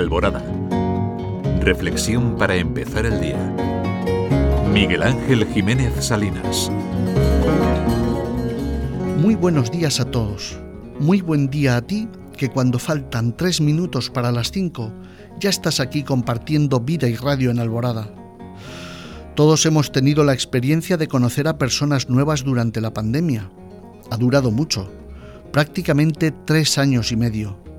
Alborada. Reflexión para empezar el día. Miguel Ángel Jiménez Salinas. Muy buenos días a todos. Muy buen día a ti, que cuando faltan tres minutos para las cinco, ya estás aquí compartiendo vida y radio en Alborada. Todos hemos tenido la experiencia de conocer a personas nuevas durante la pandemia. Ha durado mucho, prácticamente tres años y medio.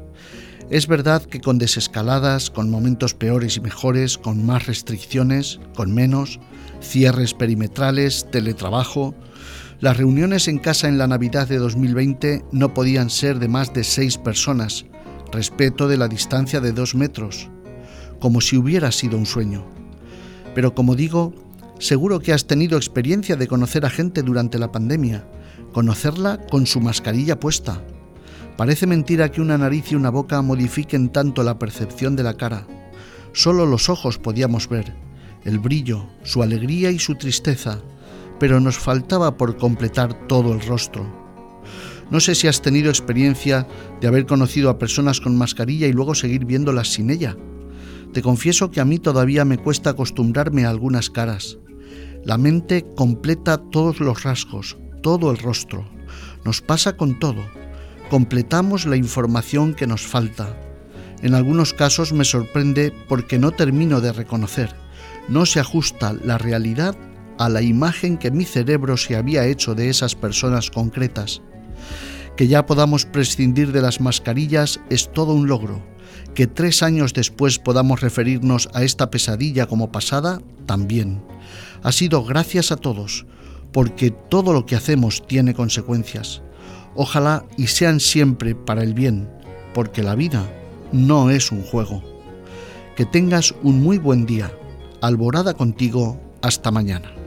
Es verdad que con desescaladas, con momentos peores y mejores, con más restricciones, con menos, cierres perimetrales, teletrabajo, las reuniones en casa en la Navidad de 2020 no podían ser de más de seis personas, respeto de la distancia de dos metros, como si hubiera sido un sueño. Pero como digo, seguro que has tenido experiencia de conocer a gente durante la pandemia, conocerla con su mascarilla puesta. Parece mentira que una nariz y una boca modifiquen tanto la percepción de la cara. Solo los ojos podíamos ver, el brillo, su alegría y su tristeza, pero nos faltaba por completar todo el rostro. No sé si has tenido experiencia de haber conocido a personas con mascarilla y luego seguir viéndolas sin ella. Te confieso que a mí todavía me cuesta acostumbrarme a algunas caras. La mente completa todos los rasgos, todo el rostro. Nos pasa con todo. Completamos la información que nos falta. En algunos casos me sorprende porque no termino de reconocer. No se ajusta la realidad a la imagen que mi cerebro se había hecho de esas personas concretas. Que ya podamos prescindir de las mascarillas es todo un logro. Que tres años después podamos referirnos a esta pesadilla como pasada, también. Ha sido gracias a todos, porque todo lo que hacemos tiene consecuencias. Ojalá y sean siempre para el bien, porque la vida no es un juego. Que tengas un muy buen día. Alborada contigo. Hasta mañana.